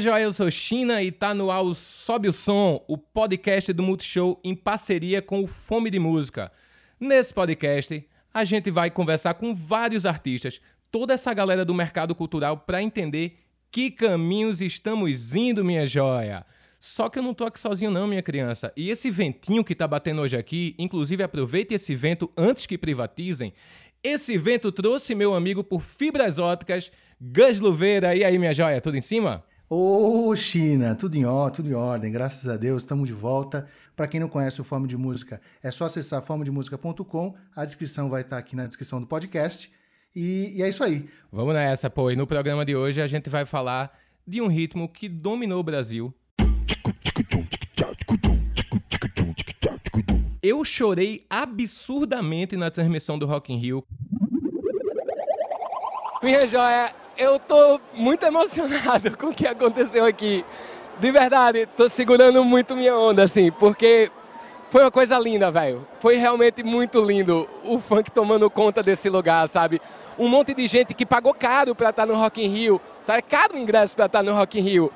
minha joia, eu sou China e tá no ar o Sobe o Som, o podcast do Multishow em parceria com o Fome de Música. Nesse podcast, a gente vai conversar com vários artistas, toda essa galera do mercado cultural para entender que caminhos estamos indo, minha joia. Só que eu não tô aqui sozinho não, minha criança. E esse ventinho que tá batendo hoje aqui, inclusive aproveite esse vento antes que privatizem. Esse vento trouxe meu amigo por fibras óticas, Gus Luveira. E aí, minha joia, tudo em cima? Ô, China, tudo em ó, tudo em ordem, graças a Deus, estamos de volta. Para quem não conhece o Fome de Música, é só acessar fomedemusica.com, a descrição vai estar aqui na descrição do podcast. E, e, é isso aí. Vamos nessa, pô. E no programa de hoje a gente vai falar de um ritmo que dominou o Brasil. Eu chorei absurdamente na transmissão do Rock in Rio. Minha joia, eu tô muito emocionado com o que aconteceu aqui. De verdade, tô segurando muito minha onda, assim, porque foi uma coisa linda, velho. Foi realmente muito lindo o funk tomando conta desse lugar, sabe? Um monte de gente que pagou caro pra estar no Rock in Rio, sabe? Caro o ingresso pra estar no Rock in Rio.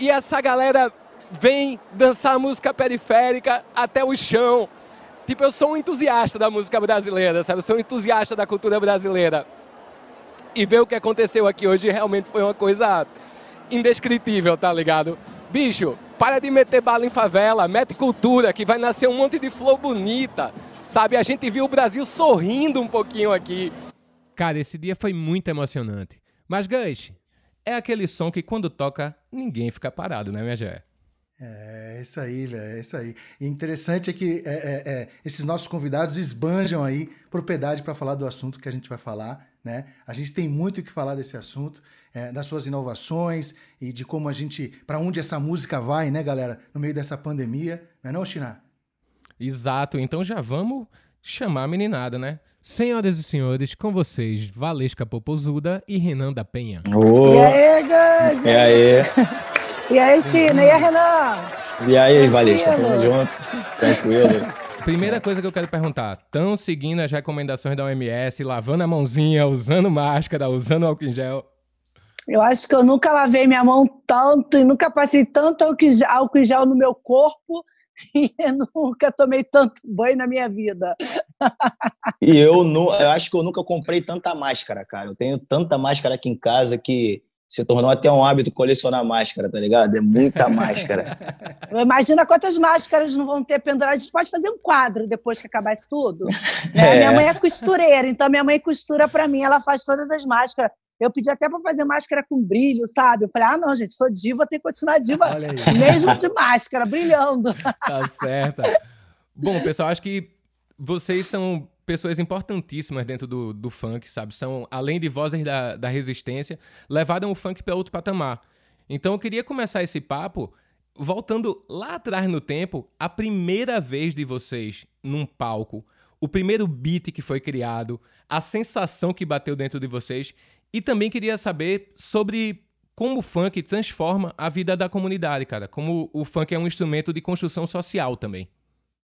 E essa galera vem dançar música periférica até o chão. Tipo, eu sou um entusiasta da música brasileira, sabe? Eu sou um entusiasta da cultura brasileira. E ver o que aconteceu aqui hoje realmente foi uma coisa indescritível, tá ligado? Bicho, para de meter bala em favela, mete cultura, que vai nascer um monte de flor bonita, sabe? A gente viu o Brasil sorrindo um pouquinho aqui. Cara, esse dia foi muito emocionante. Mas, Gus, é aquele som que quando toca, ninguém fica parado, né, minha Jé? É isso aí, velho, é isso aí. E interessante é que é, é, é, esses nossos convidados esbanjam aí propriedade para falar do assunto que a gente vai falar, né? A gente tem muito o que falar desse assunto, é, das suas inovações e de como a gente, para onde essa música vai, né, galera, no meio dessa pandemia, não é não, China? Exato, então já vamos chamar a meninada, né? Senhoras e senhores, com vocês, Valesca Popozuda e Renan da Penha. Oh. E aí, Gandhi? E aí? E aí, China? E aí, Renan? E aí, Valesca? Tamo junto? Tranquilo. Primeira coisa que eu quero perguntar: estão seguindo as recomendações da OMS, lavando a mãozinha, usando máscara, usando álcool em gel? Eu acho que eu nunca lavei minha mão tanto e nunca passei tanto álcool em gel no meu corpo e nunca tomei tanto banho na minha vida. E eu, não, eu acho que eu nunca comprei tanta máscara, cara. Eu tenho tanta máscara aqui em casa que se tornou até um hábito colecionar máscara, tá ligado? É muita máscara. Imagina quantas máscaras não vão ter penduradas. A gente pode fazer um quadro depois que acabar isso tudo. Né? É. Minha mãe é costureira, então minha mãe costura para mim, ela faz todas as máscaras. Eu pedi até para fazer máscara com brilho, sabe? Eu falei, ah, não, gente, sou diva, tenho que continuar diva, mesmo de máscara, brilhando. Tá certo. Bom, pessoal, acho que vocês são pessoas importantíssimas dentro do, do funk, sabe? São, além de vozes da, da resistência, levaram o funk para outro patamar. Então eu queria começar esse papo voltando lá atrás no tempo, a primeira vez de vocês num palco, o primeiro beat que foi criado, a sensação que bateu dentro de vocês. E também queria saber sobre como o funk transforma a vida da comunidade, cara. Como o funk é um instrumento de construção social também.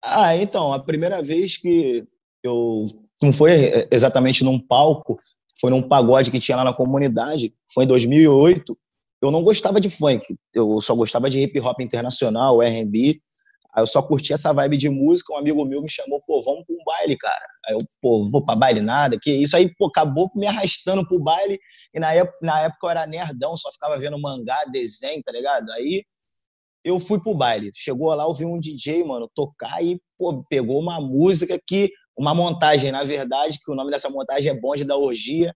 Ah, então, a primeira vez que eu não foi exatamente num palco, foi num pagode que tinha lá na comunidade, foi em 2008. Eu não gostava de funk, eu só gostava de hip hop internacional, R&B. Aí eu só curtia essa vibe de música, um amigo meu me chamou, pô, vamos para um baile, cara. Aí eu, pô, vou para baile nada, que isso aí, pô, acabou me arrastando pro baile. E na época, na época eu era nerdão, só ficava vendo mangá, desenho, tá ligado? Aí eu fui pro baile. Chegou lá, ouvi um DJ, mano, tocar e, pô, pegou uma música que uma montagem, na verdade, que o nome dessa montagem é Bonde da Orgia.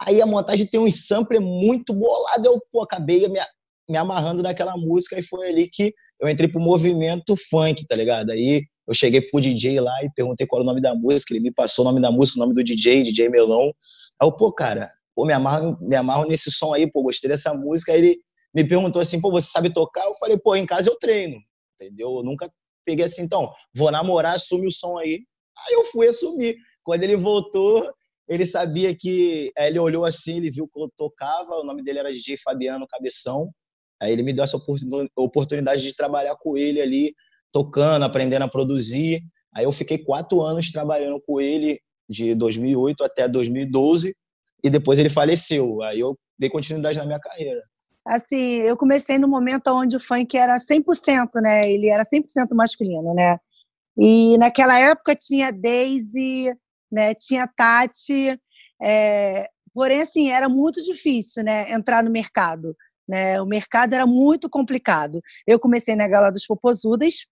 Aí a montagem tem um sample muito bolado, eu pô, acabei me, me amarrando naquela música e foi ali que eu entrei pro movimento funk, tá ligado? Aí eu cheguei pro DJ lá e perguntei qual era o nome da música, ele me passou o nome da música, o nome do DJ, DJ Melão. Aí eu, pô, cara, pô, me amarro, me amarro nesse som aí, pô, gostei dessa música. Aí ele me perguntou assim, pô, você sabe tocar? Eu falei, pô, em casa eu treino, entendeu? Eu nunca peguei assim, então, vou namorar, assume o som aí. Aí eu fui assumir. Quando ele voltou, ele sabia que. Aí ele olhou assim, ele viu que eu tocava, o nome dele era DJ Fabiano Cabeção. Aí ele me deu essa oportunidade de trabalhar com ele ali, tocando, aprendendo a produzir. Aí eu fiquei quatro anos trabalhando com ele, de 2008 até 2012, e depois ele faleceu. Aí eu dei continuidade na minha carreira. assim, eu comecei no momento onde o funk era 100%, né? Ele era 100% masculino, né? E naquela época tinha Daisy, né? Tinha Tati, é... porém assim era muito difícil, né? Entrar no mercado, né? O mercado era muito complicado. Eu comecei na Gala dos Popozudas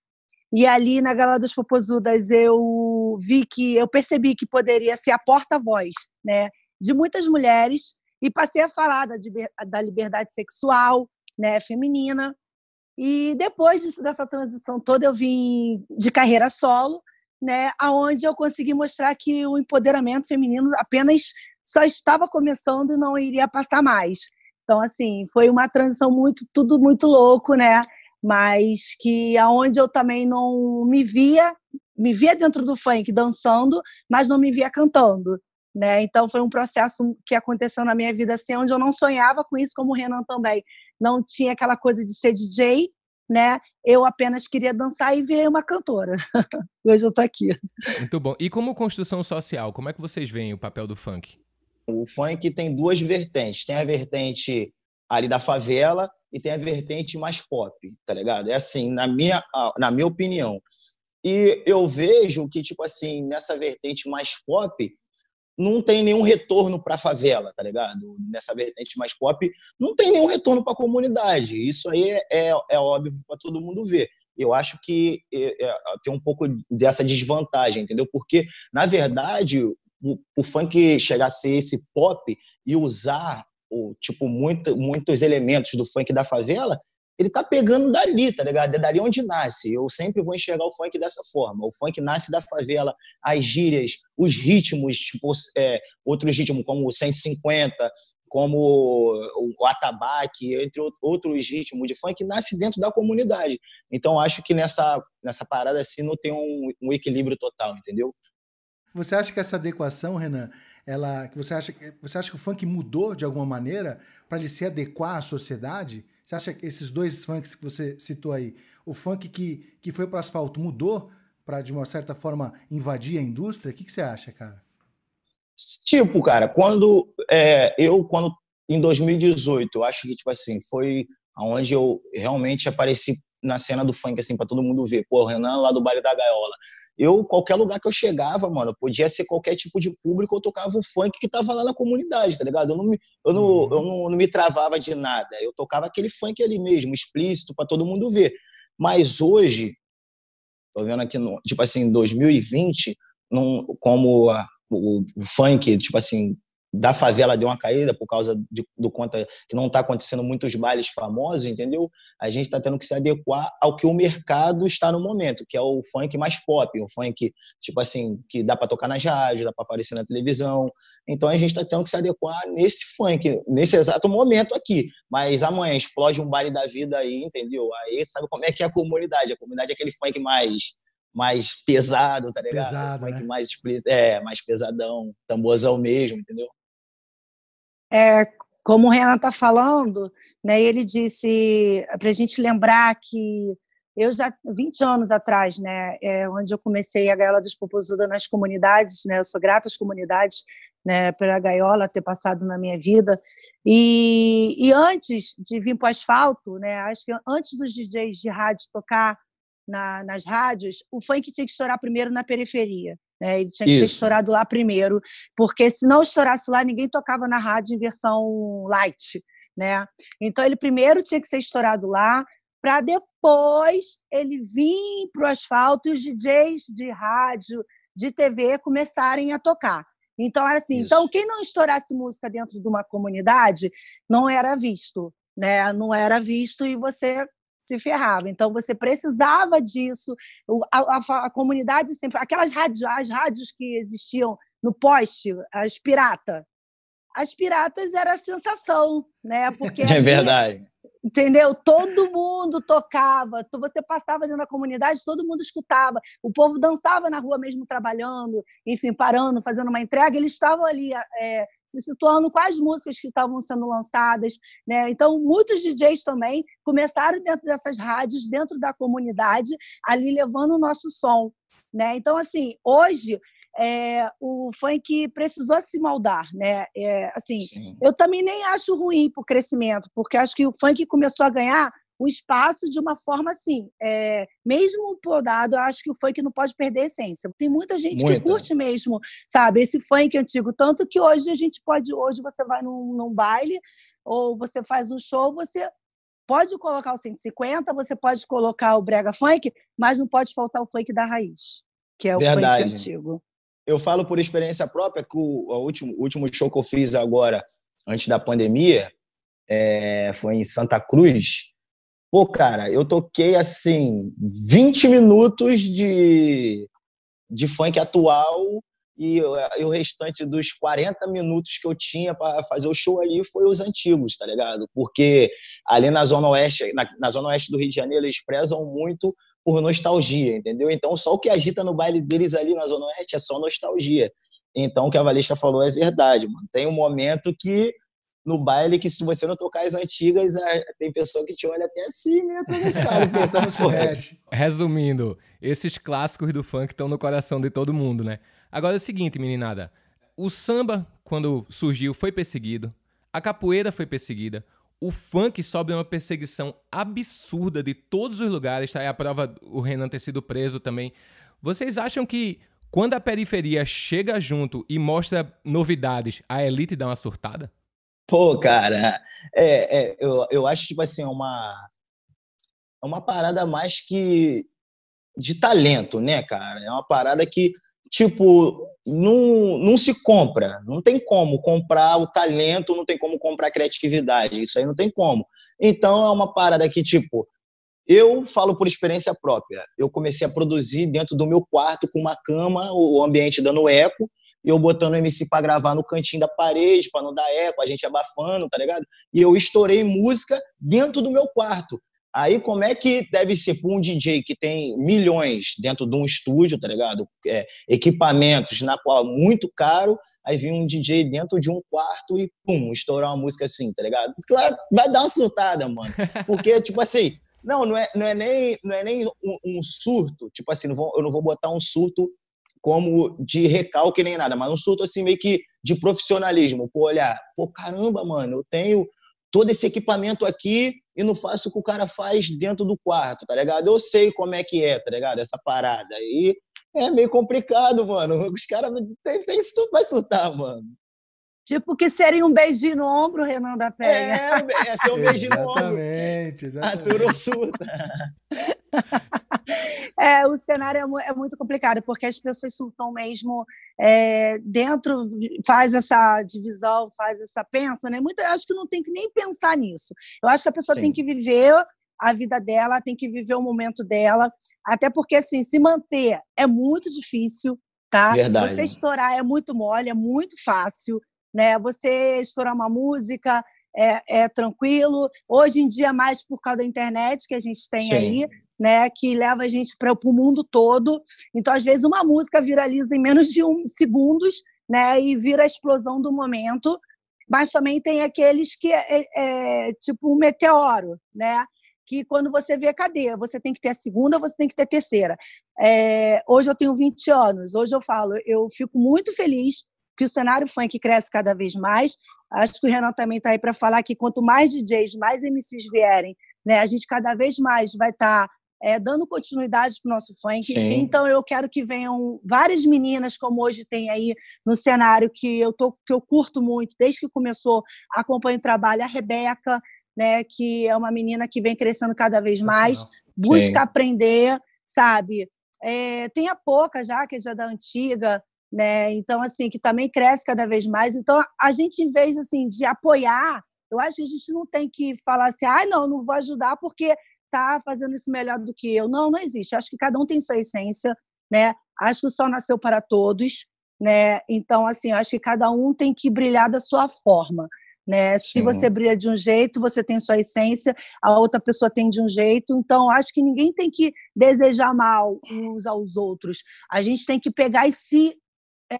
e ali na Gala dos Popozudas eu vi que eu percebi que poderia ser a porta-voz, né? De muitas mulheres e passei a falar da, da liberdade sexual, né, feminina. E depois disso, dessa transição toda, eu vim de carreira solo, né, aonde eu consegui mostrar que o empoderamento feminino apenas só estava começando e não iria passar mais. Então, assim, foi uma transição muito, tudo muito louco, né? Mas que aonde eu também não me via, me via dentro do funk dançando, mas não me via cantando. Né? Então foi um processo que aconteceu na minha vida assim, onde eu não sonhava com isso, como o Renan também. Não tinha aquela coisa de ser DJ, né? Eu apenas queria dançar e virei uma cantora. Hoje eu tô aqui. Muito bom. E como construção social, como é que vocês veem o papel do funk? O funk tem duas vertentes. Tem a vertente ali da favela e tem a vertente mais pop, tá ligado? É assim, na minha, na minha opinião. E eu vejo que, tipo assim, nessa vertente mais pop, não tem nenhum retorno para a favela, tá ligado? Nessa vertente mais pop, não tem nenhum retorno para a comunidade. Isso aí é, é, é óbvio para todo mundo ver. Eu acho que é, é, tem um pouco dessa desvantagem, entendeu? Porque, na verdade, o, o funk chegar a ser esse pop e usar o, tipo, muito, muitos elementos do funk da favela, ele tá pegando dali, tá ligado? É dali onde nasce. Eu sempre vou enxergar o funk dessa forma. O funk nasce da favela, as gírias, os ritmos, tipo, é, outros ritmos como o 150, como o atabaque, entre outros ritmos de funk, nasce dentro da comunidade. Então, acho que nessa, nessa parada assim não tem um, um equilíbrio total, entendeu? Você acha que essa adequação, Renan, ela, você acha, você acha que o funk mudou de alguma maneira para ele se adequar à sociedade? Você acha que esses dois funks que você citou aí, o funk que, que foi para asfalto mudou para, de uma certa forma, invadir a indústria? O que, que você acha, cara? Tipo, cara, quando é, eu, quando em 2018, eu acho que, tipo assim, foi onde eu realmente apareci na cena do funk, assim, para todo mundo ver. Pô, o Renan lá do baile da Gaiola eu, qualquer lugar que eu chegava, mano, podia ser qualquer tipo de público, eu tocava o funk que tava lá na comunidade, tá ligado? Eu não me, eu não, uhum. eu não, não me travava de nada. Eu tocava aquele funk ali mesmo, explícito, para todo mundo ver. Mas hoje, tô vendo aqui, no, tipo assim, 2020, num, como a, o, o funk, tipo assim, da favela deu uma caída por causa de, do conta que não está acontecendo muitos bailes famosos, entendeu? A gente está tendo que se adequar ao que o mercado está no momento, que é o funk mais pop, o funk tipo assim que dá para tocar nas rádios, dá para aparecer na televisão. Então a gente está tendo que se adequar nesse funk, nesse exato momento aqui. Mas amanhã explode um baile da vida aí, entendeu? Aí sabe como é que é a comunidade? A comunidade é aquele funk mais mais pesado, tá ligado? Pesado, funk né? mais é mais pesadão, tamborzão mesmo, entendeu? É, como o Renan está falando, né, ele disse para a gente lembrar que eu já, 20 anos atrás, né, é, onde eu comecei a Gaiola dos nas comunidades, né, eu sou grata às comunidades né, pela Gaiola ter passado na minha vida, e, e antes de vir para o asfalto, né, acho que antes dos DJs de rádio tocar na, nas rádios, o funk tinha que estourar primeiro na periferia. Né? Ele tinha que Isso. ser estourado lá primeiro, porque se não estourasse lá, ninguém tocava na rádio em versão light. Né? Então, ele primeiro tinha que ser estourado lá, para depois ele vir para o asfalto e os DJs de rádio, de TV começarem a tocar. Então, era assim: então, quem não estourasse música dentro de uma comunidade não era visto. Né? Não era visto e você se ferrava. Então você precisava disso. A, a, a, comunidade sempre, aquelas rádios, as rádios que existiam no poste, as pirata, as piratas era a sensação, né? Porque é verdade entendeu? Todo mundo tocava, você passava dentro da comunidade, todo mundo escutava, o povo dançava na rua mesmo trabalhando, enfim, parando, fazendo uma entrega, eles estavam ali é, se situando com as músicas que estavam sendo lançadas, né? Então, muitos DJs também começaram dentro dessas rádios, dentro da comunidade, ali levando o nosso som, né? Então, assim, hoje é, o funk precisou se moldar, né? É, assim, Sim. eu também nem acho ruim para o crescimento, porque acho que o funk começou a ganhar o espaço de uma forma assim, é, mesmo podado, eu acho que o funk não pode perder a essência. Tem muita gente Muita. que curte mesmo, sabe, esse funk antigo, tanto que hoje a gente pode, hoje você vai num, num baile ou você faz um show, você pode colocar o 150, você pode colocar o brega funk, mas não pode faltar o funk da raiz, que é o Verdade. funk antigo. Eu falo por experiência própria que o, último, o último show que eu fiz agora, antes da pandemia, é, foi em Santa Cruz. Pô, cara, eu toquei assim 20 minutos de, de funk atual e, e, o restante dos 40 minutos que eu tinha para fazer o show ali foi os antigos, tá ligado? Porque ali na Zona Oeste, na, na, Zona Oeste do Rio de Janeiro, eles prezam muito por nostalgia, entendeu? Então, só o que agita no baile deles ali na Zona Oeste é só nostalgia. Então, o que a Valesca falou é verdade, mano. Tem um momento que no baile que se você não tocar as antigas, é, tem pessoa que te olha até assim, meio atravessado. Estamos se Resumindo, esses clássicos do funk estão no coração de todo mundo, né? Agora é o seguinte, meninada. O samba, quando surgiu, foi perseguido. A capoeira foi perseguida. O funk sobe uma perseguição absurda de todos os lugares. Tá aí a prova o Renan ter sido preso também. Vocês acham que quando a periferia chega junto e mostra novidades, a elite dá uma surtada? Pô, cara, é, é, eu, eu acho, tipo assim, uma, é uma parada mais que de talento, né, cara? É uma parada que, tipo, não, não se compra. Não tem como comprar o talento, não tem como comprar a criatividade. Isso aí não tem como. Então, é uma parada que, tipo, eu falo por experiência própria. Eu comecei a produzir dentro do meu quarto com uma cama, o ambiente dando eco, e eu botando o MC para gravar no cantinho da parede, para não dar eco, a gente abafando, tá ligado? E eu estourei música dentro do meu quarto. Aí, como é que deve ser para um DJ que tem milhões dentro de um estúdio, tá ligado? É, equipamentos na qual muito caro, aí vem um DJ dentro de um quarto e, pum, estourar uma música assim, tá ligado? Claro, vai dar uma surtada, mano. Porque, tipo assim, não, não é, não é nem, não é nem um, um surto, tipo assim, não vou, eu não vou botar um surto como de recalque nem nada, mas um surto assim meio que de profissionalismo. Pô, olhar, pô, caramba, mano, eu tenho todo esse equipamento aqui e não faço o que o cara faz dentro do quarto, tá ligado? Eu sei como é que é, tá ligado? Essa parada. aí é meio complicado, mano. Os caras tem, tem, vai surtar, mano. Tipo que seria um beijinho no ombro, Renan da Penha. É, é ser um beijinho no ombro. Exatamente, exatamente. surta. É, o cenário é, é, muito complicado, porque as pessoas surtam mesmo é, dentro, faz essa divisão, faz essa pensa, né? Muito, eu acho que não tem que nem pensar nisso. Eu acho que a pessoa Sim. tem que viver a vida dela, tem que viver o momento dela, até porque, assim, se manter é muito difícil, tá? Verdade. Você estourar é muito mole, é muito fácil, né? Você estourar uma música é, é tranquilo. Hoje em dia, mais por causa da internet que a gente tem Sim. aí, né, que leva a gente para o mundo todo. Então, às vezes, uma música viraliza em menos de um segundos, né, e vira a explosão do momento. Mas também tem aqueles que é, é, é tipo um meteoro, né? Que quando você vê, cadê? Você tem que ter a segunda, você tem que ter a terceira. É, hoje eu tenho 20 anos, hoje eu falo, eu fico muito feliz que o cenário funk cresce cada vez mais. Acho que o Renan também está aí para falar que quanto mais DJs, mais MCs vierem, né, a gente cada vez mais vai estar tá é, dando continuidade para o nosso funk. Sim. Então, eu quero que venham várias meninas, como hoje tem aí no cenário, que eu, tô, que eu curto muito, desde que começou, acompanho o trabalho, a Rebeca, né, que é uma menina que vem crescendo cada vez mais, busca Sim. aprender, sabe? É, tem a Pouca já, que é já da antiga, né? Então, assim, que também cresce cada vez mais. Então, a gente, em vez assim, de apoiar, eu acho que a gente não tem que falar assim, ah, não, não vou ajudar porque está fazendo isso melhor do que eu. Não, não existe. Acho que cada um tem sua essência, né? Acho que o sol nasceu para todos, né? Então, assim, acho que cada um tem que brilhar da sua forma. Né? Se você brilha de um jeito, você tem sua essência, a outra pessoa tem de um jeito. Então, acho que ninguém tem que desejar mal uns aos outros. A gente tem que pegar e se,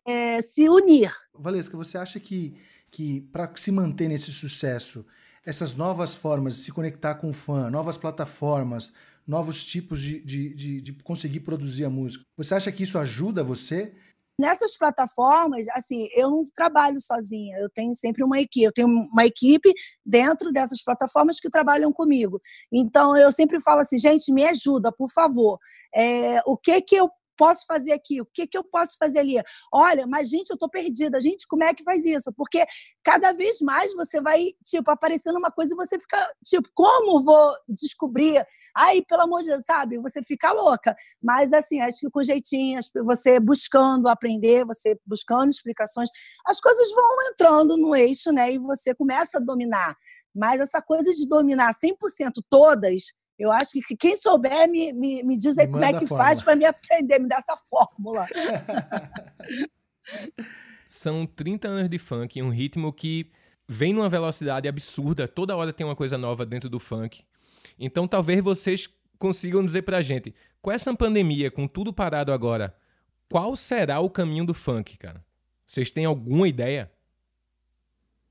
é, se unir. Valesca, você acha que, que para se manter nesse sucesso, essas novas formas de se conectar com o fã, novas plataformas, novos tipos de, de, de, de conseguir produzir a música. Você acha que isso ajuda você? Nessas plataformas, assim, eu não trabalho sozinha, eu tenho sempre uma equipe, eu tenho uma equipe dentro dessas plataformas que trabalham comigo. Então, eu sempre falo assim, gente, me ajuda, por favor. É, o que que eu posso fazer aqui? O que, que eu posso fazer ali? Olha, mas gente, eu estou perdida. Gente, como é que faz isso? Porque cada vez mais você vai, tipo, aparecendo uma coisa e você fica, tipo, como vou descobrir? Aí, pelo amor de Deus, sabe? Você fica louca. Mas, assim, acho que com jeitinho, você buscando aprender, você buscando explicações, as coisas vão entrando no eixo, né? E você começa a dominar. Mas essa coisa de dominar 100% todas, eu acho que quem souber me, me, me diz aí me como é que faz para me aprender, me dar essa fórmula. São 30 anos de funk, um ritmo que vem numa velocidade absurda, toda hora tem uma coisa nova dentro do funk. Então talvez vocês consigam dizer pra gente, com essa pandemia, com tudo parado agora, qual será o caminho do funk, cara? Vocês têm alguma ideia?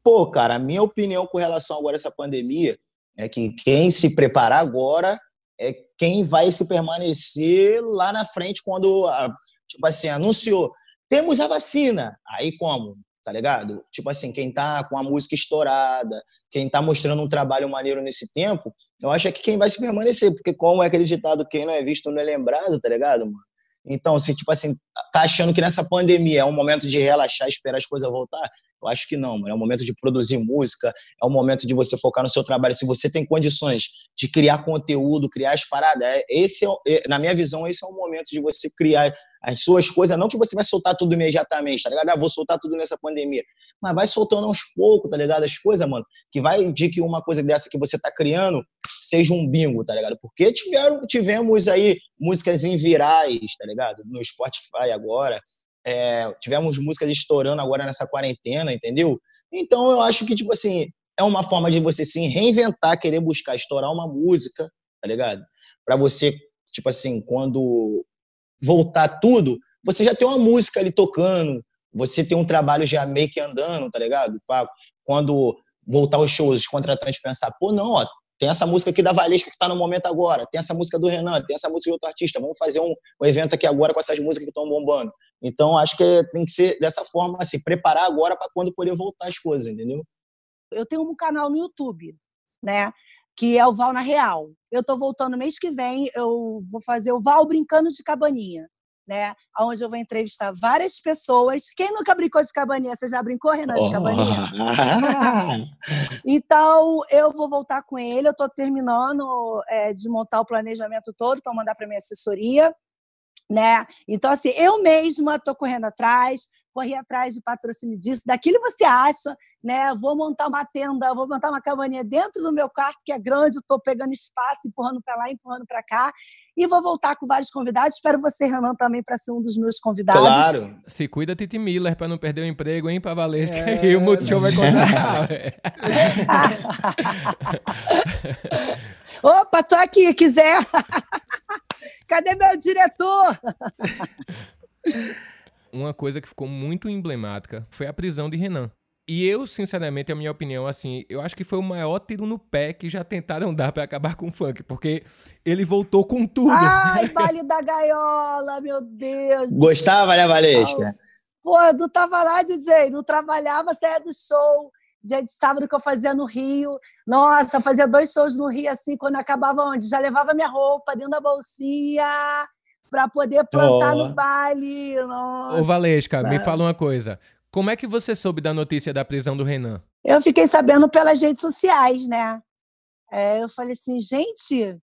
Pô, cara, a minha opinião com relação agora a essa pandemia é que quem se preparar agora é quem vai se permanecer lá na frente quando, tipo assim, anunciou, temos a vacina. Aí como? Tá ligado? Tipo assim, quem tá com a música estourada, quem tá mostrando um trabalho maneiro nesse tempo, eu acho que quem vai se permanecer, porque como é aquele ditado, quem não é visto não é lembrado, tá ligado, mano? Então, se tipo assim, tá achando que nessa pandemia é um momento de relaxar, esperar as coisas voltar, eu acho que não, mano. É um momento de produzir música, é um momento de você focar no seu trabalho. Se você tem condições de criar conteúdo, criar as paradas, é, esse é, é, na minha visão, esse é o momento de você criar as suas coisas. Não que você vai soltar tudo imediatamente, tá ligado? Ah, vou soltar tudo nessa pandemia. Mas vai soltando aos poucos, tá ligado? As coisas, mano, que vai de que uma coisa dessa que você tá criando seja um bingo, tá ligado? Porque tiveram, tivemos aí músicas em virais, tá ligado? No Spotify agora é, tivemos músicas estourando agora nessa quarentena, entendeu? Então eu acho que, tipo assim, é uma forma de você se reinventar, querer buscar estourar uma música, tá ligado? Para você, tipo assim, quando voltar tudo, você já tem uma música ali tocando, você tem um trabalho já meio que andando, tá ligado? Quando voltar os shows, os contratantes pensar, pô, não, ó, tem essa música aqui da Valesca que está no momento agora, tem essa música do Renan, tem essa música de outro artista, vamos fazer um, um evento aqui agora com essas músicas que estão bombando. Então, acho que tem que ser dessa forma, assim, preparar agora para quando poder voltar as coisas, entendeu? Eu tenho um canal no YouTube, né? Que é o Val na Real. Eu estou voltando mês que vem, eu vou fazer o Val Brincando de Cabaninha né? Onde eu vou entrevistar várias pessoas. Quem nunca brincou de cabaninha? Você já brincou, Renan, de cabaninha? então, eu vou voltar com ele. Eu estou terminando é, de montar o planejamento todo para mandar para minha assessoria. Né? Então, assim, eu mesma estou correndo atrás, corri atrás de patrocínio disso, daquilo você acha, né? Vou montar uma tenda, vou montar uma cabaninha dentro do meu quarto, que é grande, estou pegando espaço, empurrando para lá, empurrando para cá, e vou voltar com vários convidados. Espero você, Renan, também para ser um dos meus convidados. Claro. Se cuida, Titi Miller, para não perder o emprego, hein, para Valesca, é... e o Multishow vai contratar. Opa, tô aqui, quiser. Cadê meu diretor? uma coisa que ficou muito emblemática foi a prisão de Renan. E eu, sinceramente, a minha opinião, assim, eu acho que foi o maior tiro no pé que já tentaram dar para acabar com o funk, porque ele voltou com tudo. Ai, baile da gaiola, meu Deus. Gostava, né, Valesca? Pô, não tava lá, DJ, não trabalhava, saia do show. Dia de sábado que eu fazia no Rio. Nossa, fazia dois shows no Rio, assim, quando acabava onde? Já levava minha roupa dentro da bolsinha para poder plantar oh. no baile. Nossa. Ô, Valesca, me fala uma coisa. Como é que você soube da notícia da prisão do Renan? Eu fiquei sabendo pelas redes sociais, né? É, eu falei assim, gente,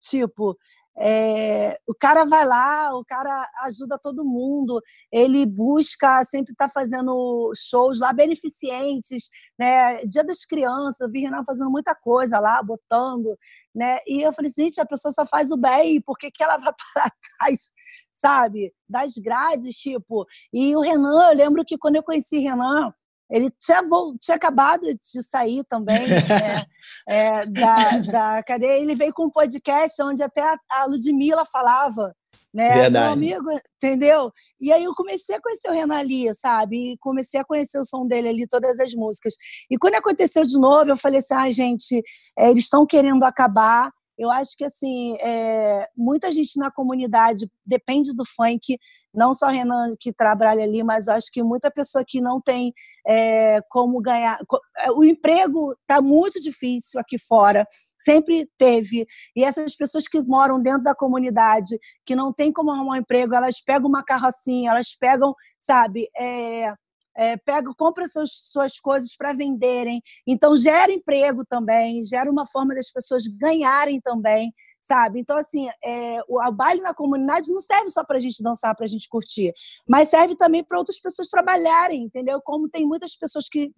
tipo, é, o cara vai lá, o cara ajuda todo mundo, ele busca, sempre está fazendo shows lá beneficentes, né? Dia das crianças, eu vi Renan fazendo muita coisa lá, botando, né? E eu falei, gente, a pessoa só faz o bem, por que, que ela vai para trás, sabe? Das grades, tipo. E o Renan, eu lembro que quando eu conheci Renan, ele tinha, tinha acabado de sair também né, é, da, da cadeia. Ele veio com um podcast onde até a Ludmilla falava, né? Verdade. Meu amigo, entendeu? E aí eu comecei a conhecer o Renan ali, sabe? E comecei a conhecer o som dele ali, todas as músicas. E quando aconteceu de novo, eu falei assim, ah, gente, é, eles estão querendo acabar. Eu acho que, assim, é, muita gente na comunidade depende do funk, não só Renan que trabalha ali, mas acho que muita pessoa que não tem é, como ganhar. É, o emprego está muito difícil aqui fora, sempre teve. E essas pessoas que moram dentro da comunidade, que não tem como arrumar um emprego, elas pegam uma carrocinha, elas pegam, sabe, é, é, pegam, compram suas, suas coisas para venderem. Então, gera emprego também, gera uma forma das pessoas ganharem também sabe? Então, assim, é, o, o baile na comunidade não serve só para a gente dançar, para a gente curtir, mas serve também para outras pessoas trabalharem, entendeu? Como tem muitas pessoas que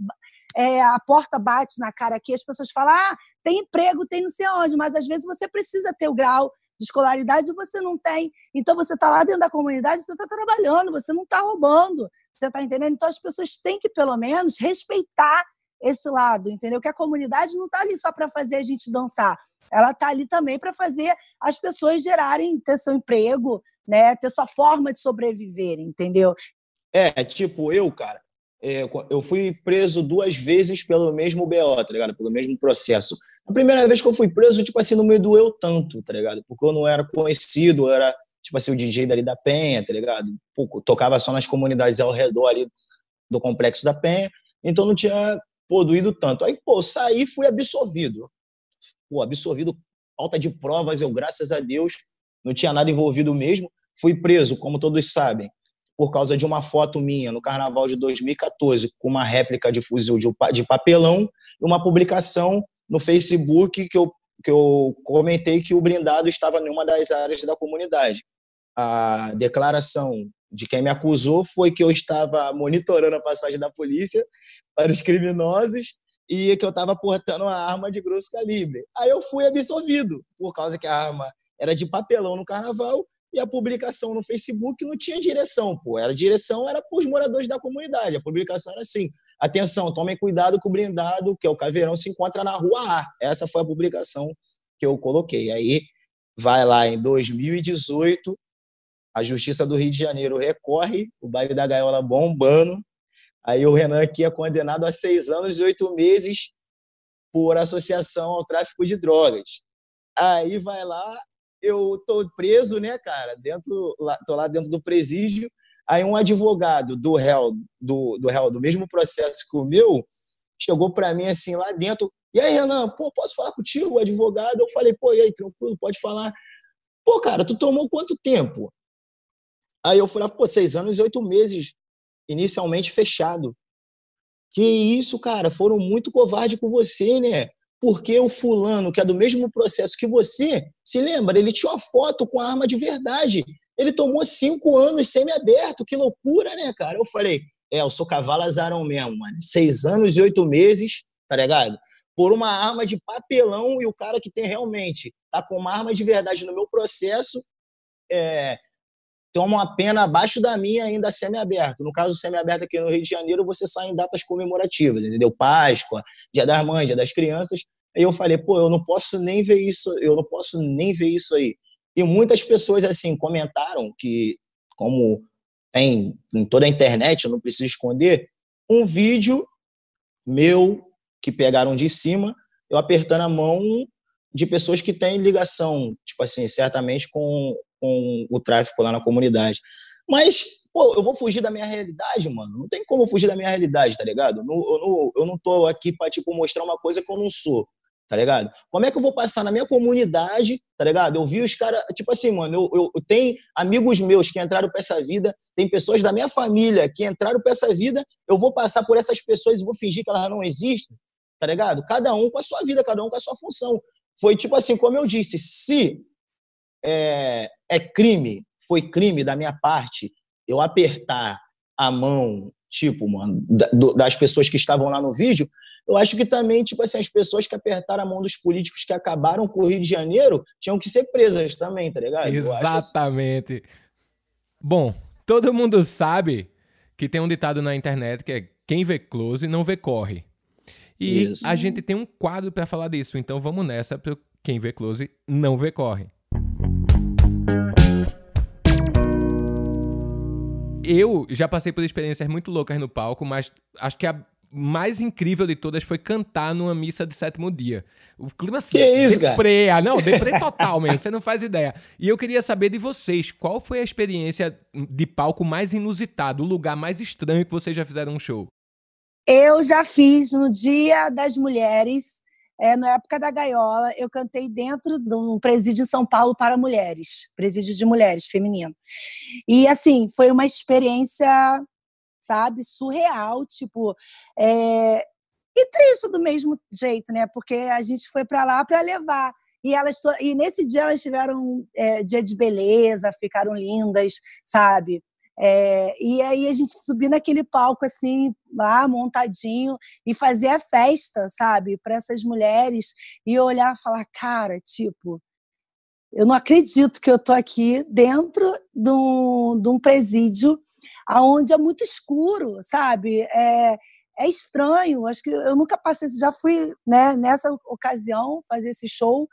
é, a porta bate na cara aqui, as pessoas falam, ah, tem emprego, tem não sei onde, mas às vezes você precisa ter o grau de escolaridade e você não tem. Então, você está lá dentro da comunidade, você está trabalhando, você não está roubando, você está entendendo? Então, as pessoas têm que, pelo menos, respeitar esse lado, entendeu? Que a comunidade não está ali só para fazer a gente dançar, ela está ali também para fazer as pessoas gerarem, ter seu emprego, né? Ter sua forma de sobreviver, entendeu? É, tipo, eu, cara, é, eu fui preso duas vezes pelo mesmo BO, tá ligado? Pelo mesmo processo. A primeira vez que eu fui preso, tipo assim, não me doeu tanto, tá ligado? Porque eu não era conhecido, eu era, tipo assim, o DJ dali da Penha, tá ligado? Pouco, tocava só nas comunidades ao redor ali do Complexo da Penha, então não tinha, pô, doído tanto. Aí, pô, saí fui absolvido pô, absorvido falta de provas, eu, graças a Deus, não tinha nada envolvido mesmo. Fui preso, como todos sabem, por causa de uma foto minha no carnaval de 2014, com uma réplica de fuzil de papelão e uma publicação no Facebook que eu, que eu comentei que o blindado estava em uma das áreas da comunidade. A declaração de quem me acusou foi que eu estava monitorando a passagem da polícia para os criminosos e que eu estava portando uma arma de grosso calibre. Aí eu fui absolvido, por causa que a arma era de papelão no carnaval e a publicação no Facebook não tinha direção, pô. Era direção era para os moradores da comunidade. A publicação era assim: atenção, tomem cuidado que o blindado, que é o caveirão, se encontra na rua A. Essa foi a publicação que eu coloquei. Aí vai lá em 2018, a Justiça do Rio de Janeiro recorre, o baile da gaiola bombando, Aí o Renan aqui é condenado a seis anos e oito meses por associação ao tráfico de drogas. Aí vai lá, eu tô preso, né, cara? Dentro, lá, tô lá dentro do presídio. Aí um advogado do réu, do, do réu, do mesmo processo que o meu, chegou para mim assim lá dentro. E aí, Renan, pô, posso falar contigo, o advogado? Eu falei, pô, e aí, tranquilo, pode falar. Pô, cara, tu tomou quanto tempo? Aí eu falei, pô, seis anos e oito meses inicialmente fechado. Que isso, cara, foram muito covardes com você, né? Porque o fulano, que é do mesmo processo que você, se lembra, ele tinha uma foto com a arma de verdade. Ele tomou cinco anos semi-aberto, que loucura, né, cara? Eu falei, é, eu sou cavalo azarão mesmo, mano. Seis anos e oito meses, tá ligado? Por uma arma de papelão e o cara que tem realmente, tá com uma arma de verdade no meu processo, é, toma uma pena abaixo da minha ainda semi-aberto. No caso semi-aberto aqui no Rio de Janeiro, você sai em datas comemorativas, entendeu? Páscoa, Dia das Mães, Dia das Crianças. Aí eu falei, pô, eu não posso nem ver isso, eu não posso nem ver isso aí. E muitas pessoas assim comentaram que como tem em toda a internet, eu não preciso esconder, um vídeo meu que pegaram de cima, eu apertando a mão de pessoas que têm ligação, tipo assim, certamente com com o tráfico lá na comunidade. Mas, pô, eu vou fugir da minha realidade, mano. Não tem como fugir da minha realidade, tá ligado? Eu não, eu não, tô aqui pra, tipo, mostrar uma coisa que eu não sou, tá ligado? Como é que eu vou passar na minha comunidade, tá ligado? Eu vi os caras, tipo assim, mano, eu, eu, eu tenho amigos meus que entraram pra essa vida, tem pessoas da minha família que entraram pra essa vida, eu vou passar por essas pessoas e vou fingir que elas não existem, tá ligado? Cada um com a sua vida, cada um com a sua função. Foi tipo assim, como eu disse, se é, é crime, foi crime da minha parte eu apertar a mão, tipo, mano, das pessoas que estavam lá no vídeo, eu acho que também, tipo assim, as pessoas que apertaram a mão dos políticos que acabaram com o Rio de Janeiro tinham que ser presas também, tá ligado? Assim. Exatamente. Assim. Bom, todo mundo sabe que tem um ditado na internet que é quem vê close não vê corre. E Isso. a gente tem um quadro para falar disso, então vamos nessa, porque quem vê close não vê corre. Eu já passei por experiências muito loucas no palco, mas acho que a mais incrível de todas foi cantar numa missa de sétimo dia. O clima assim, que isso, deprê, cara? Ah, não, deprê total mesmo, você não faz ideia. E eu queria saber de vocês, qual foi a experiência de palco mais inusitada, o lugar mais estranho que vocês já fizeram um show? Eu já fiz no Dia das Mulheres, é, na época da Gaiola, eu cantei dentro de um presídio em São Paulo para mulheres, presídio de mulheres, feminino. E, assim, foi uma experiência, sabe, surreal, tipo, é... e triste do mesmo jeito, né? Porque a gente foi para lá para levar. E, elas, e nesse dia elas tiveram é, dia de beleza, ficaram lindas, sabe? É, e aí a gente subir naquele palco assim, lá montadinho, e fazer a festa, sabe, para essas mulheres, e olhar e falar, cara, tipo, eu não acredito que eu tô aqui dentro de um, de um presídio aonde é muito escuro, sabe? É, é estranho, acho que eu nunca passei, já fui né, nessa ocasião fazer esse show,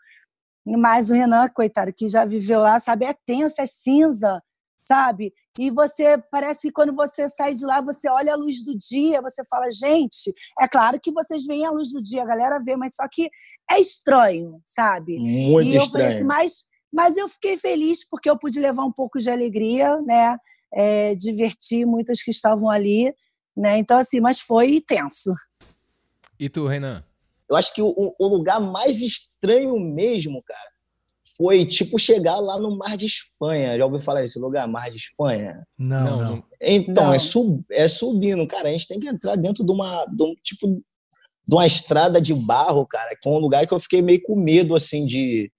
mas o Renan, coitado, que já viveu lá, sabe, é tenso, é cinza, sabe? E você parece que quando você sai de lá, você olha a luz do dia, você fala, gente, é claro que vocês veem a luz do dia, a galera vê, mas só que é estranho, sabe? Muito e eu estranho. Assim, mas, mas eu fiquei feliz porque eu pude levar um pouco de alegria, né? É, divertir muitas que estavam ali, né? Então, assim, mas foi tenso. E tu, Renan? Eu acho que o, o lugar mais estranho mesmo, cara, foi tipo chegar lá no Mar de Espanha. Já ouviu falar desse lugar, Mar de Espanha? Não, não. não. Então, não. É, sub, é subindo, cara. A gente tem que entrar dentro de uma. De um, tipo, de uma estrada de barro, cara. Que foi um lugar que eu fiquei meio com medo, assim, de,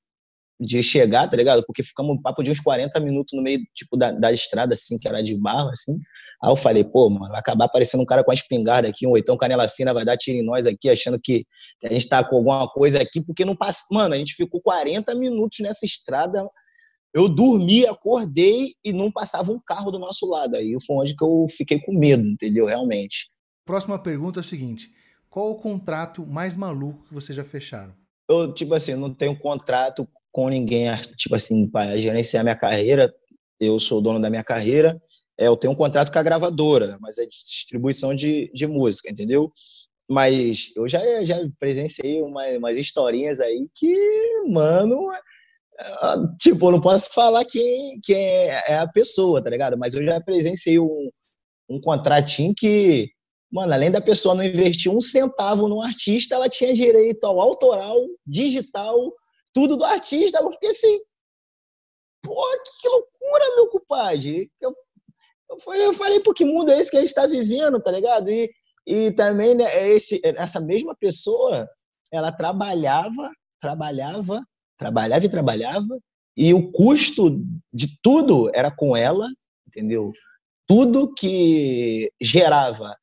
de chegar, tá ligado? Porque ficamos um papo de uns 40 minutos no meio, tipo, da, da estrada, assim, que era de barro, assim. Aí eu falei, pô, mano, vai acabar aparecendo um cara com a espingarda aqui, um oitão canela fina, vai dar tiro em nós aqui, achando que, que a gente tá com alguma coisa aqui, porque não passa. Mano, a gente ficou 40 minutos nessa estrada. Eu dormi, acordei e não passava um carro do nosso lado. Aí foi onde que eu fiquei com medo, entendeu? Realmente. Próxima pergunta é o seguinte: qual o contrato mais maluco que vocês já fecharam? Eu, tipo assim, não tenho contrato com ninguém, tipo assim, para gerenciar minha carreira. Eu sou dono da minha carreira. É, eu tenho um contrato com a gravadora, mas é de distribuição de, de música, entendeu? Mas eu já, já presenciei uma, umas historinhas aí que, mano, tipo, eu não posso falar quem, quem é a pessoa, tá ligado? Mas eu já presenciei um, um contratinho que, mano, além da pessoa não investir um centavo no artista, ela tinha direito ao autoral, digital, tudo do artista. Eu fiquei assim, pô, que loucura, meu compadre. Eu, eu, falei, eu falei, pô, que mundo é esse que a gente está vivendo, tá ligado? E, e também né, é esse, essa mesma pessoa, ela trabalhava, trabalhava, trabalhava e trabalhava, e o custo de tudo era com ela, entendeu? Tudo que gerava,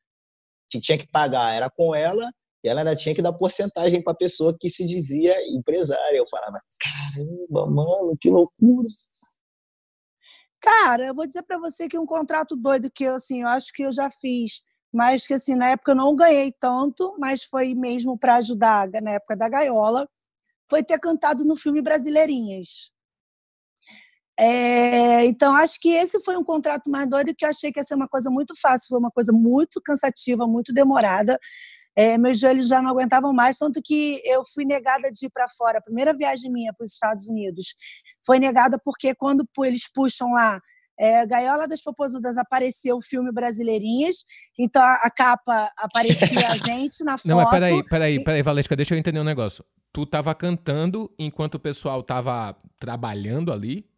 que tinha que pagar, era com ela, e ela ainda tinha que dar porcentagem para a pessoa que se dizia empresária. Eu falava, caramba, mano, que loucura. Cara, eu vou dizer para você que um contrato doido que eu, assim, eu acho que eu já fiz, mas que, assim, na época eu não ganhei tanto, mas foi mesmo para ajudar na época da gaiola, foi ter cantado no filme Brasileirinhas. É, então, acho que esse foi um contrato mais doido que eu achei que ia ser uma coisa muito fácil, foi uma coisa muito cansativa, muito demorada é, meus joelhos já não aguentavam mais, tanto que eu fui negada de ir para fora. A primeira viagem minha para os Estados Unidos foi negada porque quando eles puxam lá é, Gaiola das Popozudas apareceu o filme Brasileirinhas, então a, a capa aparecia a gente na foto. Não, mas peraí, peraí, peraí, Valesca, deixa eu entender um negócio. Tu tava cantando enquanto o pessoal tava trabalhando ali?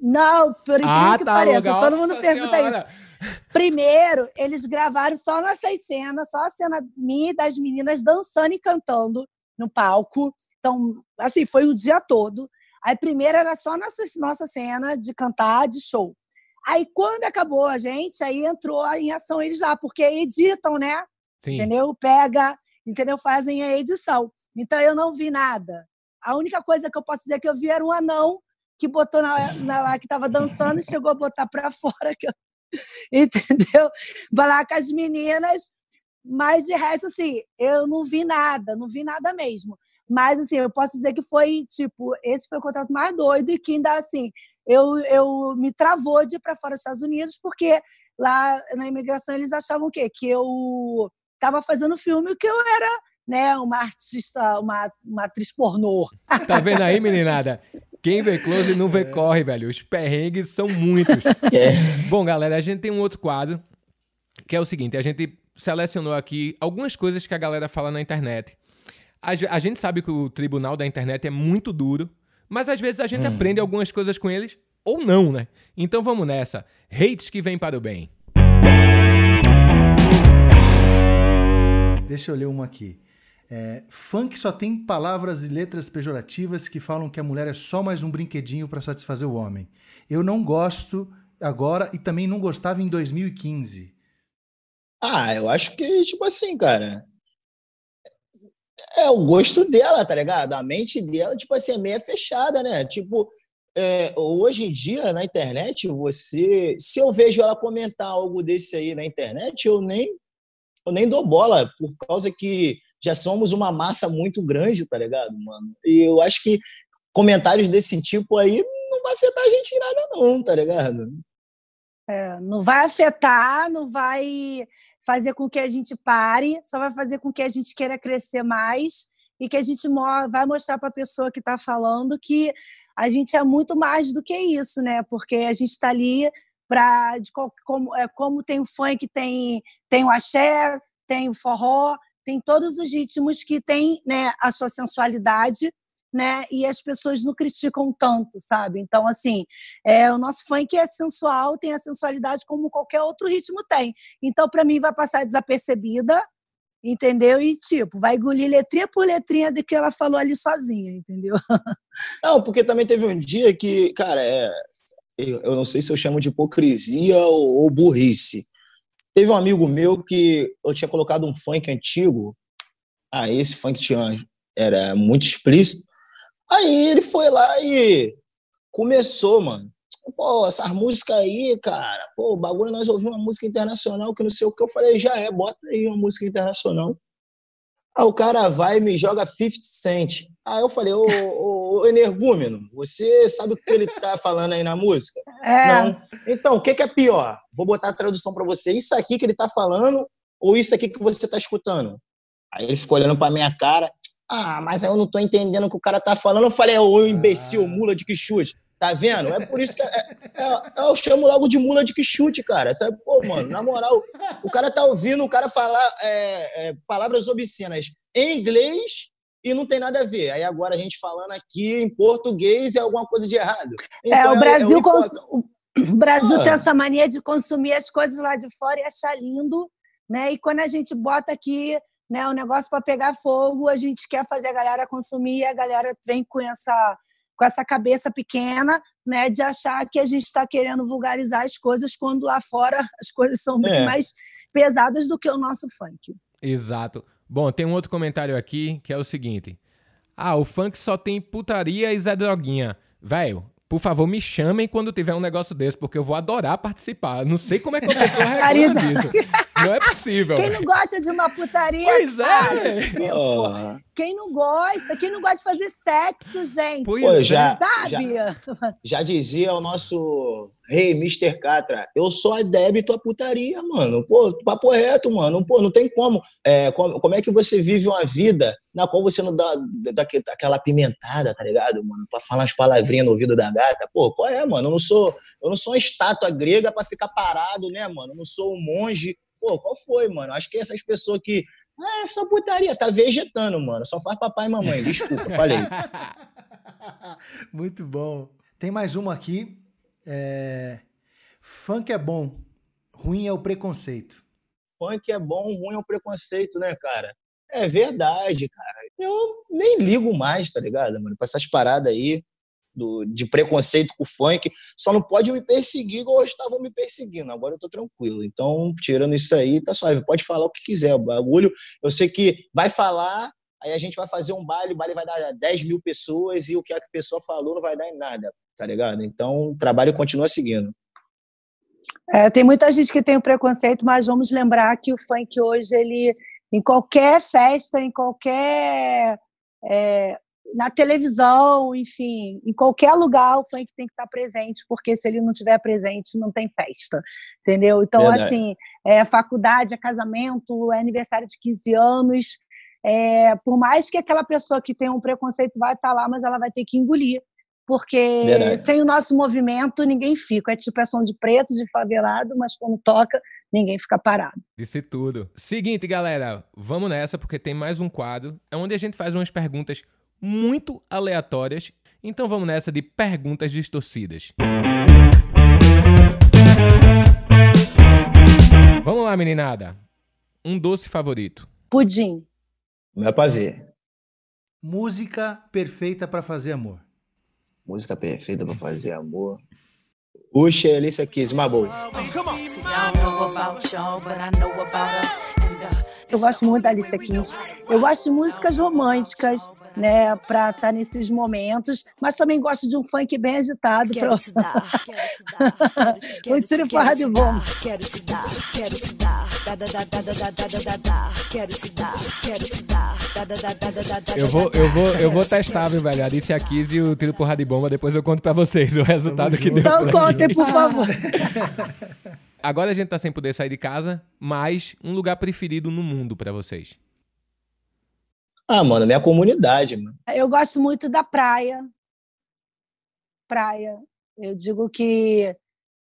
Não, por incrível ah, que tá, pareça, todo mundo pergunta senhora. isso. Primeiro, eles gravaram só nossas cenas, só a cena minha e das meninas dançando e cantando no palco. Então, assim, foi o dia todo. Aí, primeiro era só nossa, nossa cena de cantar, de show. Aí, quando acabou a gente, aí entrou em ação eles lá, porque editam, né? Sim. Entendeu? Pega, entendeu? Fazem a edição. Então, eu não vi nada. A única coisa que eu posso dizer que eu vi era um anão que botou na, na lá que estava dançando e chegou a botar para fora, que eu, entendeu? Lá com as meninas, mas de resto, assim, eu não vi nada, não vi nada mesmo. Mas, assim, eu posso dizer que foi, tipo, esse foi o contrato mais doido e que ainda, assim, eu, eu me travou de ir para fora dos Estados Unidos, porque lá na imigração eles achavam o quê? Que eu estava fazendo filme que eu era né, uma artista, uma, uma atriz pornô. Tá vendo aí, meninada? Quem vê close não vê corre, velho. Os perrengues são muitos. É. Bom, galera, a gente tem um outro quadro que é o seguinte: a gente selecionou aqui algumas coisas que a galera fala na internet. A, a gente sabe que o tribunal da internet é muito duro, mas às vezes a gente hum. aprende algumas coisas com eles ou não, né? Então vamos nessa. Hates que vem para o bem. Deixa eu ler uma aqui. É, funk só tem palavras e letras pejorativas que falam que a mulher é só mais um brinquedinho para satisfazer o homem. Eu não gosto agora e também não gostava em 2015. Ah, eu acho que, tipo assim, cara. É o gosto dela, tá ligado? A mente dela, tipo assim, é meio fechada, né? Tipo, é, hoje em dia, na internet, você. Se eu vejo ela comentar algo desse aí na internet, eu nem, eu nem dou bola, por causa que já somos uma massa muito grande, tá ligado, mano? E eu acho que comentários desse tipo aí não vai afetar a gente em nada, não, tá ligado? É, não vai afetar, não vai fazer com que a gente pare, só vai fazer com que a gente queira crescer mais e que a gente vai mostrar para a pessoa que está falando que a gente é muito mais do que isso, né? Porque a gente está ali para como, é, como tem o funk, tem, tem o axé, tem o forró, tem todos os ritmos que tem né, a sua sensualidade, né? E as pessoas não criticam tanto, sabe? Então, assim, é, o nosso funk é sensual, tem a sensualidade como qualquer outro ritmo tem. Então, para mim, vai passar desapercebida, entendeu? E, tipo, vai engolir letrinha por letrinha do que ela falou ali sozinha, entendeu? Não, porque também teve um dia que, cara, é, eu não sei se eu chamo de hipocrisia ou, ou burrice, Teve um amigo meu que eu tinha colocado um funk antigo. Ah, esse funk tinha, era muito explícito. Aí ele foi lá e começou, mano. Pô, essas músicas aí, cara. Pô, o bagulho nós ouvimos uma música internacional que não sei o que. Eu falei, já é, bota aí uma música internacional. Aí o cara vai e me joga 50 Cent. Aí eu falei, ô, ô, ô energúmeno, você sabe o que ele tá falando aí na música? É. Não. Então, o que, que é pior? Vou botar a tradução para você. Isso aqui que ele tá falando ou isso aqui que você tá escutando? Aí ele ficou olhando pra minha cara. Ah, mas eu não tô entendendo o que o cara tá falando. Eu falei, ô imbecil, ah. mula de que chute. Tá vendo? É por isso que é, é, é, eu chamo logo de mula de que chute, cara. Sabe? Pô, mano, na moral, o cara tá ouvindo o cara falar é, é, palavras obscenas em inglês e não tem nada a ver. Aí agora a gente falando aqui em português é alguma coisa de errado. Então, é, o é Brasil, cons... o Brasil ah. tem essa mania de consumir as coisas lá de fora e achar lindo, né? E quando a gente bota aqui né, o negócio para pegar fogo, a gente quer fazer a galera consumir e a galera vem com essa com essa cabeça pequena, né, de achar que a gente está querendo vulgarizar as coisas quando lá fora as coisas são bem é. mais pesadas do que o nosso funk. Exato. Bom, tem um outro comentário aqui que é o seguinte: Ah, o funk só tem putaria e Zé Droguinha. Velho, por favor, me chamem quando tiver um negócio desse, porque eu vou adorar participar. Não sei como é que a pessoa reclama disso. Não é possível. Quem não gosta de uma putaria. Pois é. oh. Quem não gosta, quem não gosta de fazer sexo, gente. Pois Pô, já, sabe? Já, já dizia o nosso rei, Mr. Catra, eu só débito a putaria, mano. Pô, papo reto, mano. Pô, não tem como. É, como. Como é que você vive uma vida na qual você não dá, dá aquela pimentada, tá ligado, mano? Pra falar as palavrinhas no ouvido da gata. Pô, qual é, mano? Eu não sou, eu não sou uma estátua grega para ficar parado, né, mano? Eu não sou um monge. Pô, qual foi, mano? Acho que essas pessoas que ah, essa putaria, tá vegetando, mano. Só faz papai e mamãe. Desculpa, falei. Muito bom. Tem mais uma aqui. É... Funk é bom, ruim é o preconceito. Funk é bom, ruim é o preconceito, né, cara? É verdade, cara. Eu nem ligo mais, tá ligado, mano? Pra essas paradas aí do, de preconceito com o funk, só não pode me perseguir igual estavam me perseguindo. Agora eu tô tranquilo. Então, tirando isso aí, tá suave. Pode falar o que quiser. O bagulho, eu sei que vai falar, aí a gente vai fazer um baile, o baile vai dar 10 mil pessoas e o que a pessoa falou não vai dar em nada, tá ligado? Então, o trabalho continua seguindo. É, tem muita gente que tem o preconceito, mas vamos lembrar que o funk hoje, ele, em qualquer festa, em qualquer é, na televisão, enfim, em qualquer lugar o funk tem que estar presente, porque se ele não estiver presente, não tem festa, entendeu? Então, Verdade. assim, é faculdade, é casamento, é aniversário de 15 anos, é, por mais que aquela pessoa que tem um preconceito vai estar lá, mas ela vai ter que engolir, porque Verdade. sem o nosso movimento ninguém fica. É tipo é som de preto, de favelado, mas quando toca, ninguém fica parado. Disse tudo. Seguinte, galera, vamos nessa, porque tem mais um quadro, é onde a gente faz umas perguntas muito aleatórias. Então vamos nessa de perguntas distorcidas. Vamos lá, meninada. Um doce favorito? Pudim. Meu pavê. Música perfeita para fazer amor. Música perfeita para fazer amor. Puxa, Alicia Keys, uma boa. Eu gosto muito da Alicia Keys. Eu gosto de músicas românticas, né, para estar tá nesses momentos, mas também gosto de um funk bem agitado. Quero te dar, quero te dar, o tiro porra de bom. Quero te dar, quero te dar, quero te dar, quero te dar. Eu vou, eu vou, eu vou testar, viu, velho? A Alicia Keys e o tiro porra de bomba, depois eu conto pra vocês o resultado que deu. Então contem, por favor. Agora a gente tá sem poder sair de casa, mas um lugar preferido no mundo para vocês. Ah, mano, minha comunidade, mano. Eu gosto muito da praia. Praia. Eu digo que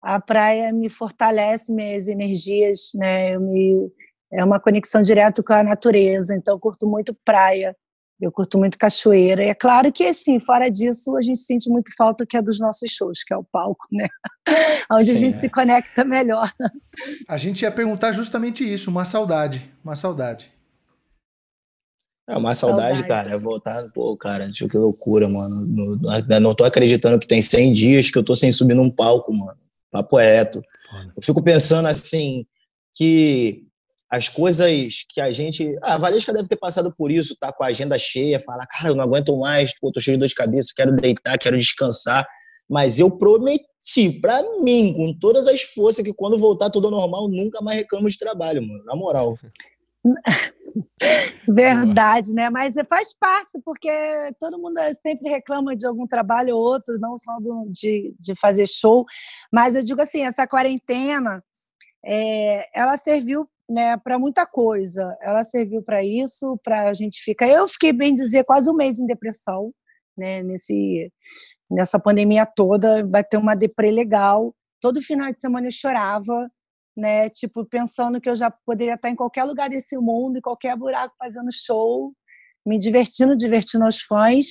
a praia me fortalece minhas energias, né? Eu me, é uma conexão direta com a natureza, então eu curto muito praia. Eu curto muito cachoeira. E é claro que, assim, fora disso, a gente sente muito falta que é dos nossos shows, que é o palco, né? Onde Sim, a gente é. se conecta melhor. A gente ia perguntar justamente isso, uma saudade, uma saudade. É uma saudade, saudade, cara. É voltar, pô, cara, deixa que loucura, mano. Não, não tô acreditando que tem 100 dias que eu tô sem subir num palco, mano. Papo reto. Eu fico pensando assim, que as coisas que a gente. Ah, a Valesca deve ter passado por isso, tá com a agenda cheia, falar, cara, eu não aguento mais, pô, tô cheio de dor de cabeça, quero deitar, quero descansar. Mas eu prometi para mim, com todas as forças, que quando voltar tudo normal, nunca mais reclamo de trabalho, mano. Na moral. Verdade, né? Mas faz parte, porque todo mundo sempre reclama de algum trabalho ou outro, não só do, de, de fazer show. Mas eu digo assim, essa quarentena, é, ela serviu né, para muita coisa. Ela serviu para isso, para a gente ficar. Eu fiquei, bem dizer, quase um mês em depressão, né? Nesse, nessa pandemia toda, vai ter uma deprê legal. Todo final de semana eu chorava, né? Tipo, pensando que eu já poderia estar em qualquer lugar desse mundo, em qualquer buraco fazendo show, me divertindo, divertindo os fãs.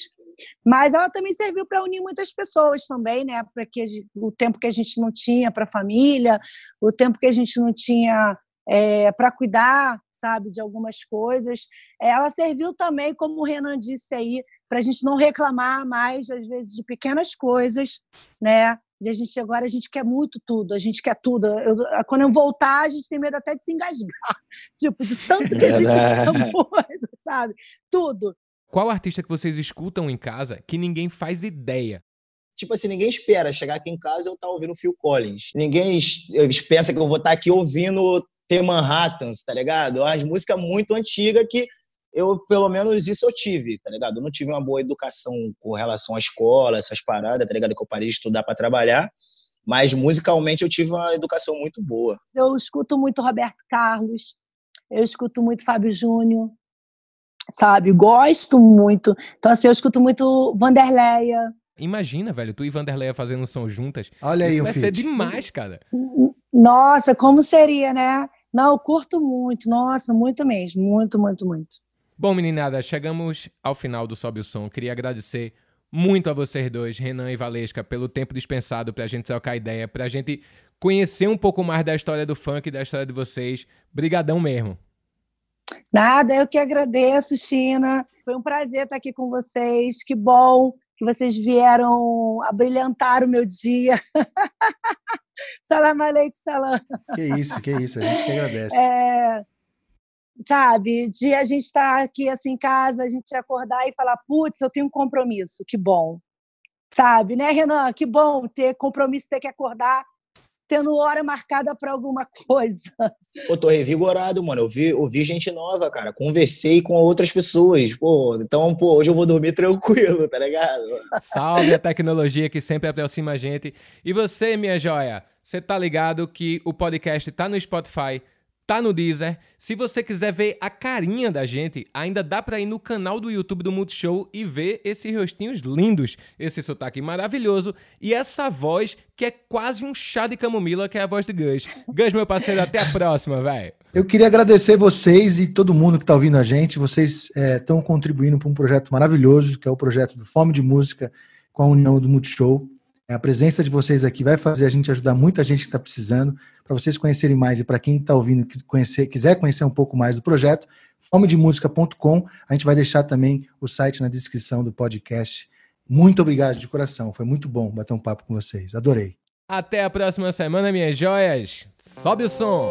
Mas ela também serviu para unir muitas pessoas também, né? Para que o tempo que a gente não tinha para a família, o tempo que a gente não tinha é, para cuidar, sabe, de algumas coisas. Ela serviu também, como o Renan disse aí, para a gente não reclamar mais, às vezes, de pequenas coisas, né? de a gente agora a gente quer muito tudo, a gente quer tudo. Eu, quando eu voltar, a gente tem medo até de se engasgar, tipo, de tanto que a gente quer muito, sabe? Tudo. Qual artista que vocês escutam em casa que ninguém faz ideia? Tipo assim, ninguém espera chegar aqui em casa e eu estar tá ouvindo Phil Collins. Ninguém pensa que eu vou estar tá aqui ouvindo The Manhattans, tá ligado? As músicas muito antigas que eu, pelo menos, isso eu tive, tá ligado? Eu não tive uma boa educação com relação à escola, essas paradas, tá ligado? Que eu parei de estudar para trabalhar. Mas musicalmente eu tive uma educação muito boa. Eu escuto muito Roberto Carlos, eu escuto muito Fábio Júnior, sabe? Gosto muito. Então, assim, eu escuto muito Vanderleia. Imagina, velho, tu e Vanderleia fazendo som juntas. Olha aí, Isso vai ser demais, cara. Nossa, como seria, né? Não, eu curto muito, nossa, muito mesmo, muito, muito, muito. Bom, meninada, chegamos ao final do Sobe o Som. Queria agradecer muito a vocês dois, Renan e Valesca, pelo tempo dispensado para a gente trocar ideia, para a gente conhecer um pouco mais da história do funk e da história de vocês. Brigadão mesmo. Nada, eu que agradeço, China. Foi um prazer estar aqui com vocês. Que bom que vocês vieram a brilhantar o meu dia. salam aleikum, salam. Que isso, que isso, a gente que agradece. É, sabe, de a gente estar tá aqui assim em casa, a gente acordar e falar, putz, eu tenho um compromisso, que bom. Sabe, né, Renan? Que bom ter compromisso, ter que acordar tendo hora marcada para alguma coisa. Pô, tô revigorado, mano. Eu vi, eu vi gente nova, cara. Conversei com outras pessoas. Pô, então, pô, hoje eu vou dormir tranquilo, tá ligado? Salve a tecnologia que sempre aproxima a gente. E você, minha joia, você tá ligado que o podcast tá no Spotify, tá no Deezer. Se você quiser ver a carinha da gente, ainda dá para ir no canal do YouTube do Multishow e ver esses rostinhos lindos, esse sotaque maravilhoso e essa voz que é quase um chá de camomila, que é a voz de Gus. Gus, meu parceiro, até a próxima, velho. Eu queria agradecer vocês e todo mundo que está ouvindo a gente. Vocês estão é, contribuindo para um projeto maravilhoso, que é o projeto do Fome de Música com a União do Multishow. A presença de vocês aqui vai fazer a gente ajudar muita gente que está precisando. Para vocês conhecerem mais e para quem está ouvindo, conhecer, quiser conhecer um pouco mais do projeto, fomedemusica.com. A gente vai deixar também o site na descrição do podcast. Muito obrigado de coração. Foi muito bom bater um papo com vocês. Adorei. Até a próxima semana, minhas joias. Sobe o som.